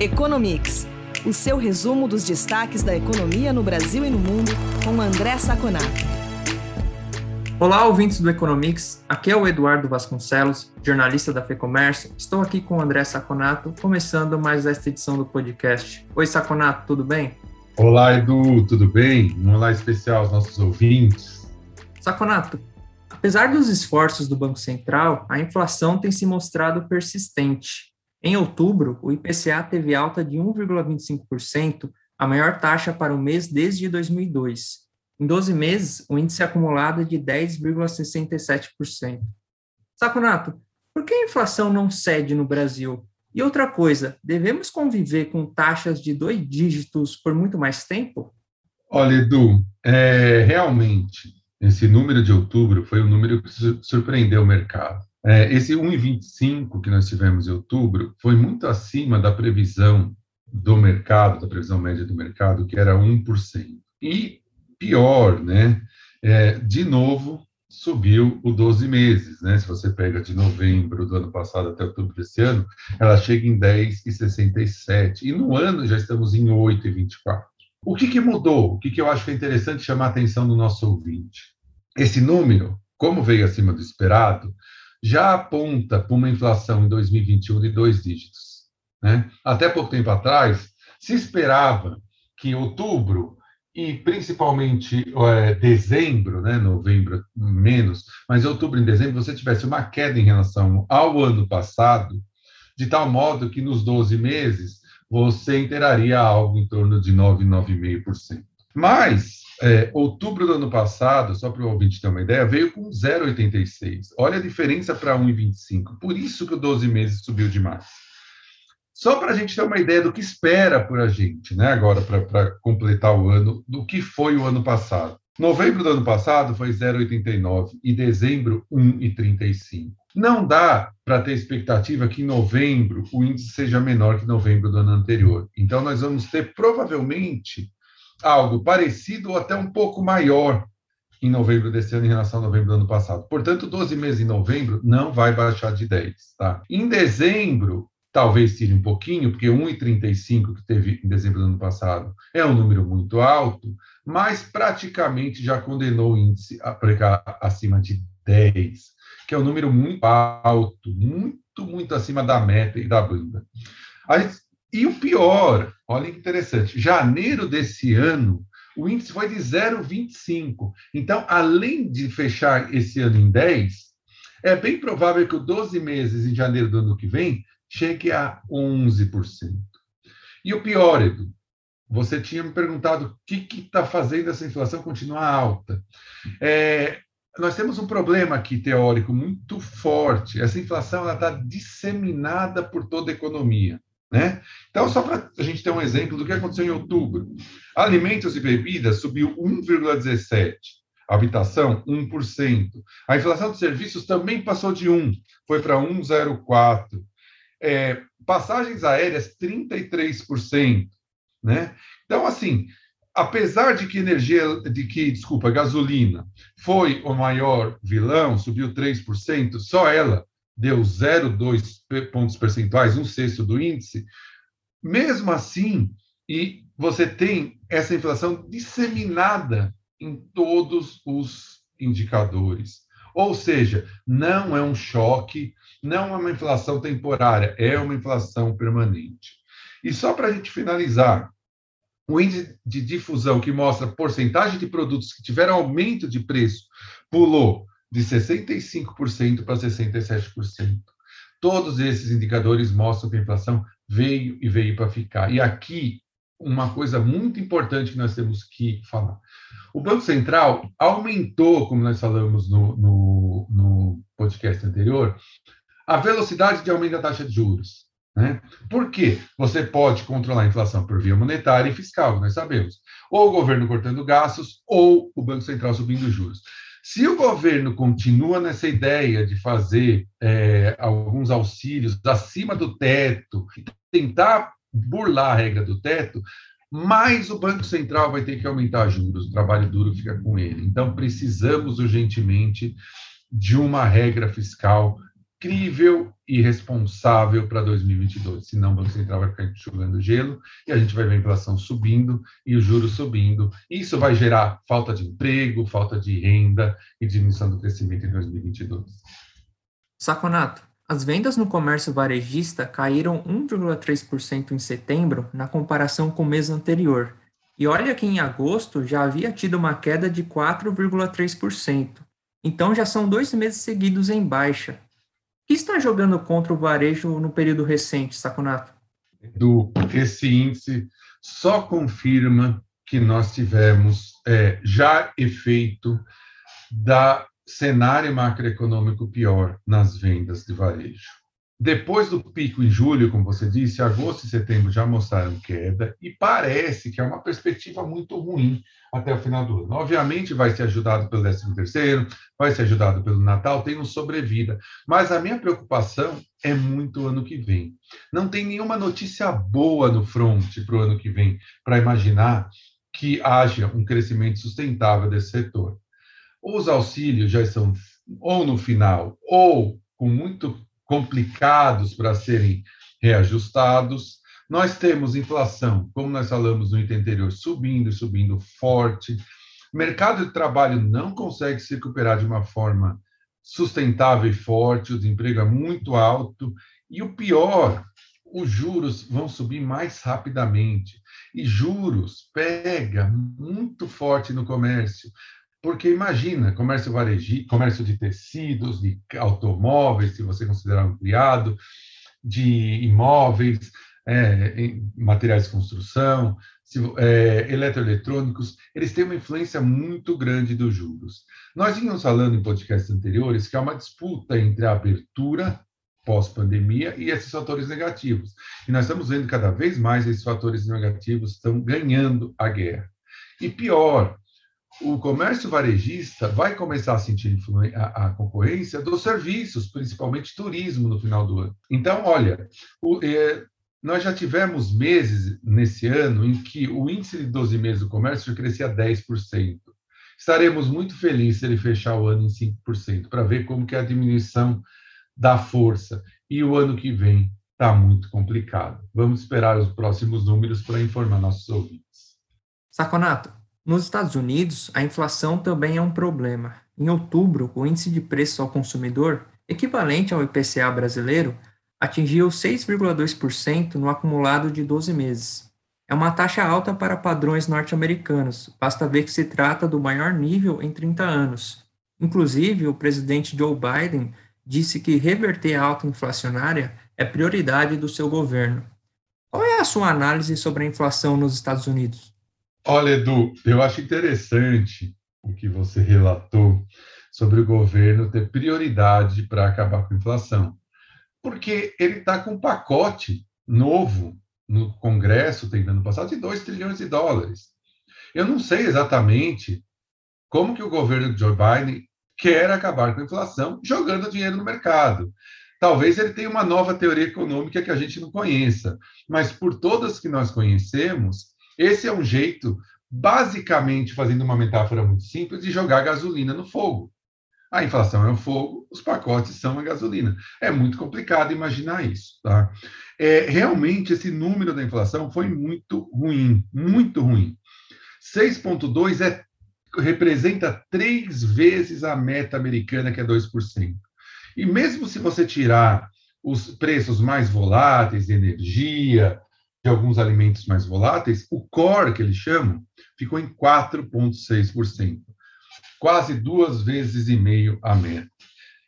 Economics, o seu resumo dos destaques da economia no Brasil e no mundo, com André Saconato. Olá, ouvintes do Economics. Aqui é o Eduardo Vasconcelos, jornalista da FEComércio. Estou aqui com o André Saconato, começando mais esta edição do podcast. Oi, Saconato, tudo bem? Olá, Edu, tudo bem? Um olá especial aos nossos ouvintes. Saconato, apesar dos esforços do Banco Central, a inflação tem se mostrado persistente. Em outubro, o IPCA teve alta de 1,25%, a maior taxa para o mês desde 2002. Em 12 meses, o índice acumulado é de 10,67%. Saconato, por que a inflação não cede no Brasil? E outra coisa, devemos conviver com taxas de dois dígitos por muito mais tempo? Olha, Edu, é, realmente, esse número de outubro foi um número que surpreendeu o mercado. É, esse 1,25 que nós tivemos em outubro foi muito acima da previsão do mercado, da previsão média do mercado, que era 1%. E pior, né? É, de novo, subiu o 12 meses, né? Se você pega de novembro do ano passado até outubro desse ano, ela chega em 10,67. E no ano já estamos em 8,24. O que, que mudou? O que, que eu acho que é interessante chamar a atenção do nosso ouvinte? Esse número, como veio acima do esperado, já aponta para uma inflação em 2021 de dois dígitos. Né? Até pouco tempo atrás, se esperava que outubro e principalmente é, dezembro, né, novembro menos, mas outubro e dezembro você tivesse uma queda em relação ao ano passado, de tal modo que nos 12 meses você inteiraria algo em torno de 9, 9,5%. Mas é, outubro do ano passado, só para o ouvinte ter uma ideia, veio com 0,86. Olha a diferença para 1,25. Por isso que o 12 meses subiu demais. Só para a gente ter uma ideia do que espera por a gente, né? Agora, para completar o ano, do que foi o ano passado. Novembro do ano passado foi 0,89 e dezembro 1,35. Não dá para ter expectativa que em novembro o índice seja menor que novembro do ano anterior. Então, nós vamos ter provavelmente algo parecido ou até um pouco maior em novembro desse ano em relação a novembro do ano passado. Portanto, 12 meses em novembro não vai baixar de 10. Tá? Em dezembro, talvez tire um pouquinho, porque 1,35 que teve em dezembro do ano passado é um número muito alto, mas praticamente já condenou o índice a pregar acima de 10, que é um número muito alto, muito, muito acima da meta e da banda. E o pior, olha que interessante, janeiro desse ano, o índice foi de 0,25. Então, além de fechar esse ano em 10, é bem provável que o 12 meses em janeiro do ano que vem chegue a 11%. E o pior, Edu, você tinha me perguntado o que está fazendo essa inflação continuar alta. É, nós temos um problema aqui teórico muito forte. Essa inflação está disseminada por toda a economia. Né? Então, só para a gente ter um exemplo do que aconteceu em outubro. Alimentos e bebidas subiu 1,17%. Habitação, 1%. A inflação de serviços também passou de 1%, foi para 1,04%. É, passagens aéreas, 33%. Né? Então, assim, apesar de que energia, de que, desculpa, gasolina foi o maior vilão, subiu 3%, só ela deu 0,2 pontos percentuais, um sexto do índice, mesmo assim, e você tem essa inflação disseminada em todos os indicadores. Ou seja, não é um choque, não é uma inflação temporária, é uma inflação permanente. E só para a gente finalizar, o índice de difusão que mostra porcentagem de produtos que tiveram aumento de preço pulou de 65% para 67%. Todos esses indicadores mostram que a inflação veio e veio para ficar. E aqui, uma coisa muito importante que nós temos que falar. O Banco Central aumentou, como nós falamos no, no, no podcast anterior, a velocidade de aumento da taxa de juros. Né? Por quê? Você pode controlar a inflação por via monetária e fiscal, nós sabemos. Ou o governo cortando gastos, ou o Banco Central subindo juros. Se o governo continua nessa ideia de fazer é, alguns auxílios acima do teto, tentar burlar a regra do teto, mais o Banco Central vai ter que aumentar juros, o trabalho duro fica com ele. Então, precisamos urgentemente de uma regra fiscal incrível e responsável para 2022. Senão o Banco Central vai ficar enxugando gelo e a gente vai ver a inflação subindo e o juros subindo. Isso vai gerar falta de emprego, falta de renda e diminuição do crescimento em 2022. Saconato, as vendas no comércio varejista caíram 1,3% em setembro na comparação com o mês anterior. E olha que em agosto já havia tido uma queda de 4,3%. Então já são dois meses seguidos em baixa que está jogando contra o varejo no período recente, Saconato? Do, esse índice só confirma que nós tivemos é, já efeito da cenário macroeconômico pior nas vendas de varejo. Depois do pico em julho, como você disse, agosto e setembro já mostraram queda e parece que é uma perspectiva muito ruim até o final do ano. Obviamente vai ser ajudado pelo 13 terceiro, vai ser ajudado pelo Natal, tem um sobrevida. Mas a minha preocupação é muito ano que vem. Não tem nenhuma notícia boa no front para o ano que vem para imaginar que haja um crescimento sustentável desse setor. Os auxílios já estão ou no final ou com muito complicados para serem reajustados. Nós temos inflação, como nós falamos no item anterior, subindo subindo forte. Mercado de trabalho não consegue se recuperar de uma forma sustentável e forte, o desemprego é muito alto. E o pior, os juros vão subir mais rapidamente. E juros pega muito forte no comércio. Porque imagina, comércio varejista, comércio de tecidos, de automóveis, se você considerar ampliado, de imóveis, é, materiais de construção, se, é, eletroeletrônicos, eles têm uma influência muito grande dos juros. Nós vínhamos falando em podcasts anteriores que há uma disputa entre a abertura pós-pandemia e esses fatores negativos. E nós estamos vendo cada vez mais esses fatores negativos estão ganhando a guerra. E pior, o comércio varejista vai começar a sentir a, a, concorrência dos serviços, principalmente turismo, no final do ano. Então, olha, o, é, nós já tivemos meses nesse ano em que o índice de 12 meses do comércio crescia 10%. Estaremos muito felizes se ele fechar o ano em 5%, para ver como que é a diminuição da força. E o ano que vem está muito complicado. Vamos esperar os próximos números para informar nossos ouvintes. Saconato, nos Estados Unidos, a inflação também é um problema. Em outubro, o índice de preços ao consumidor, equivalente ao IPCA brasileiro, atingiu 6,2% no acumulado de 12 meses. É uma taxa alta para padrões norte-americanos, basta ver que se trata do maior nível em 30 anos. Inclusive, o presidente Joe Biden disse que reverter a alta inflacionária é prioridade do seu governo. Qual é a sua análise sobre a inflação nos Estados Unidos? Olha, Edu, eu acho interessante o que você relatou sobre o governo ter prioridade para acabar com a inflação, porque ele está com um pacote novo no Congresso, tentando passar, de 2 trilhões de dólares. Eu não sei exatamente como que o governo de Joe Biden quer acabar com a inflação jogando dinheiro no mercado. Talvez ele tenha uma nova teoria econômica que a gente não conheça, mas por todas que nós conhecemos, esse é um jeito, basicamente, fazendo uma metáfora muito simples, de jogar gasolina no fogo. A inflação é o fogo, os pacotes são a gasolina. É muito complicado imaginar isso. Tá? É, realmente, esse número da inflação foi muito ruim, muito ruim. 6,2 é, representa três vezes a meta americana, que é 2%. E mesmo se você tirar os preços mais voláteis energia, alguns alimentos mais voláteis, o core, que eles chamam, ficou em 4,6%, quase duas vezes e meio a meta.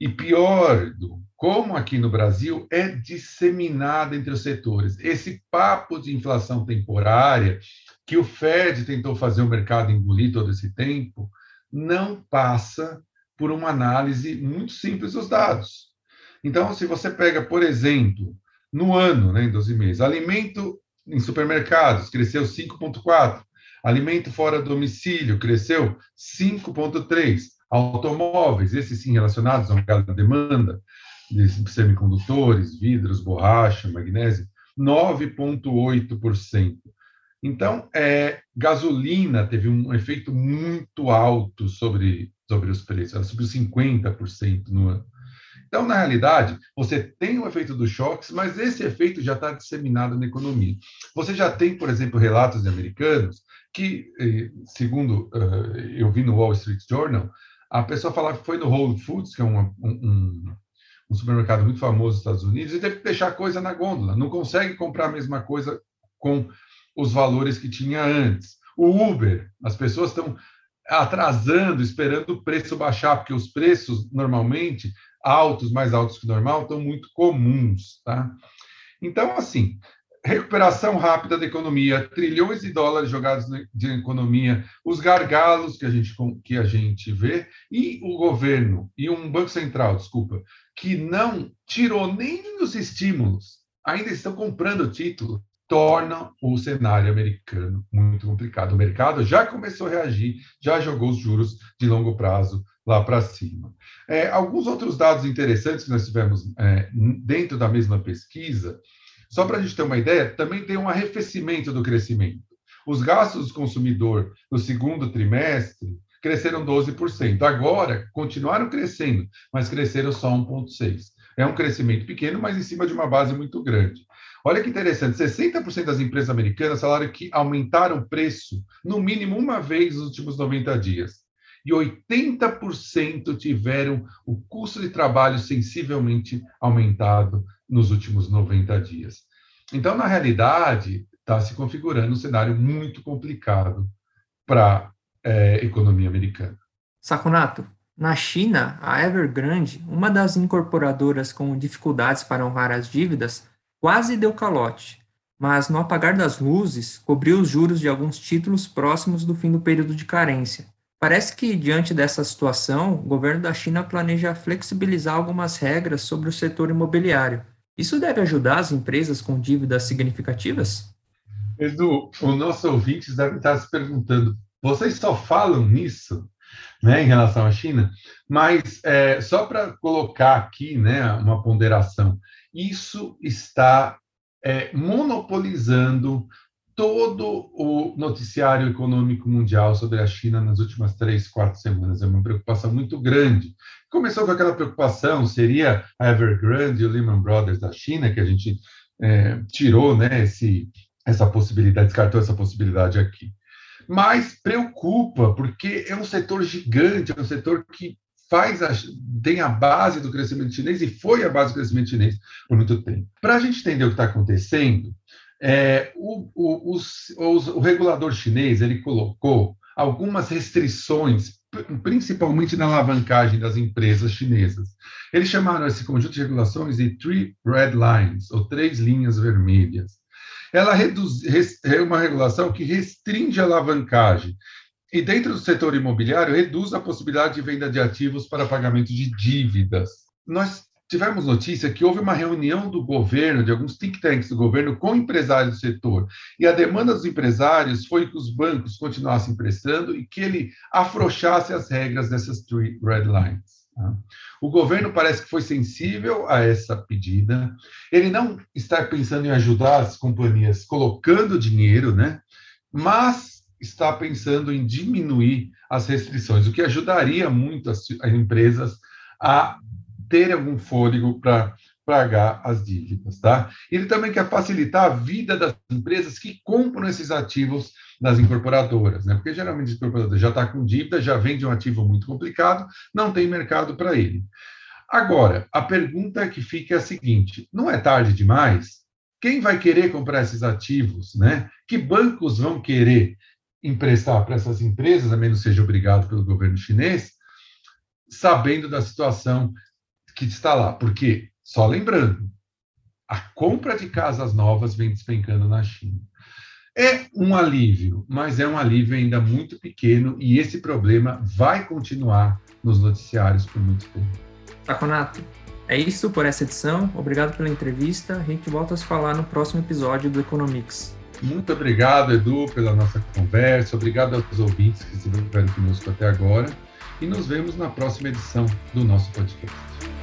E pior, como aqui no Brasil é disseminado entre os setores. Esse papo de inflação temporária, que o Fed tentou fazer o mercado engolir todo esse tempo, não passa por uma análise muito simples dos dados. Então, se você pega, por exemplo, no ano, né, em 12 meses. Alimento em supermercados cresceu 5,4%. Alimento fora do domicílio cresceu 5,3%. Automóveis, esses sim relacionados à demanda de semicondutores, vidros, borracha, magnésio, 9,8%. Então, é, gasolina teve um efeito muito alto sobre, sobre os preços, ela subiu 50% no ano. Então, na realidade, você tem o efeito dos choques, mas esse efeito já está disseminado na economia. Você já tem, por exemplo, relatos de americanos que, eh, segundo uh, eu vi no Wall Street Journal, a pessoa falava que foi no Whole Foods, que é um, um, um supermercado muito famoso nos Estados Unidos, e teve que deixar coisa na gôndola. Não consegue comprar a mesma coisa com os valores que tinha antes. O Uber, as pessoas estão atrasando, esperando o preço baixar, porque os preços, normalmente, altos, mais altos que normal, estão muito comuns. Tá? Então, assim, recuperação rápida da economia, trilhões de dólares jogados na economia, os gargalos que a gente que a gente vê e o governo e um banco central, desculpa, que não tirou nem os estímulos, ainda estão comprando título, torna o cenário americano muito complicado. O mercado já começou a reagir, já jogou os juros de longo prazo lá para cima. É, alguns outros dados interessantes que nós tivemos é, dentro da mesma pesquisa só para a gente ter uma ideia, também tem um arrefecimento do crescimento. Os gastos do consumidor no segundo trimestre cresceram 12%. Agora, continuaram crescendo, mas cresceram só 1,6%. É um crescimento pequeno, mas em cima de uma base muito grande. Olha que interessante, 60% das empresas americanas falaram que aumentaram o preço no mínimo uma vez nos últimos 90 dias. E 80% tiveram o custo de trabalho sensivelmente aumentado nos últimos 90 dias. Então, na realidade, está se configurando um cenário muito complicado para a é, economia americana. Saconato, na China, a Evergrande, uma das incorporadoras com dificuldades para honrar as dívidas, quase deu calote, mas no apagar das luzes, cobriu os juros de alguns títulos próximos do fim do período de carência. Parece que, diante dessa situação, o governo da China planeja flexibilizar algumas regras sobre o setor imobiliário, isso deve ajudar as empresas com dívidas significativas? Edu, os nossos ouvintes devem estar se perguntando: vocês só falam nisso né, em relação à China? Mas é, só para colocar aqui né, uma ponderação, isso está é, monopolizando todo o noticiário econômico mundial sobre a China nas últimas três, quatro semanas. É uma preocupação muito grande. Começou com aquela preocupação, seria a Evergrande e o Lehman Brothers da China, que a gente é, tirou né, esse, essa possibilidade, descartou essa possibilidade aqui. Mas preocupa, porque é um setor gigante, é um setor que faz a, tem a base do crescimento chinês e foi a base do crescimento chinês por muito tempo. Para a gente entender o que está acontecendo, é, o, o, o regulador chinês ele colocou algumas restrições, principalmente na alavancagem das empresas chinesas. Eles chamaram esse conjunto de regulações de Three Red Lines, ou Três Linhas Vermelhas. Ela reduz, é uma regulação que restringe a alavancagem e, dentro do setor imobiliário, reduz a possibilidade de venda de ativos para pagamento de dívidas. Nós tivemos notícia que houve uma reunião do governo, de alguns think tanks do governo, com empresários do setor. E a demanda dos empresários foi que os bancos continuassem emprestando e que ele afrouxasse as regras dessas three red lines. Tá? O governo parece que foi sensível a essa pedida. Ele não está pensando em ajudar as companhias colocando dinheiro, né? mas está pensando em diminuir as restrições, o que ajudaria muito as empresas a ter algum fôlego para pagar as dívidas, tá? Ele também quer facilitar a vida das empresas que compram esses ativos das incorporadoras, né? Porque geralmente a incorporadora já está com dívida, já vende um ativo muito complicado, não tem mercado para ele. Agora, a pergunta que fica é a seguinte: não é tarde demais? Quem vai querer comprar esses ativos, né? Que bancos vão querer emprestar para essas empresas, a menos seja obrigado pelo governo chinês, sabendo da situação que está lá. Porque, só lembrando, a compra de casas novas vem despencando na China. É um alívio, mas é um alívio ainda muito pequeno e esse problema vai continuar nos noticiários por muito tempo. Taconato, é isso por essa edição. Obrigado pela entrevista. A gente volta a se falar no próximo episódio do Economics. Muito obrigado, Edu, pela nossa conversa. Obrigado aos ouvintes que estiveram conosco até agora. E nos vemos na próxima edição do nosso podcast.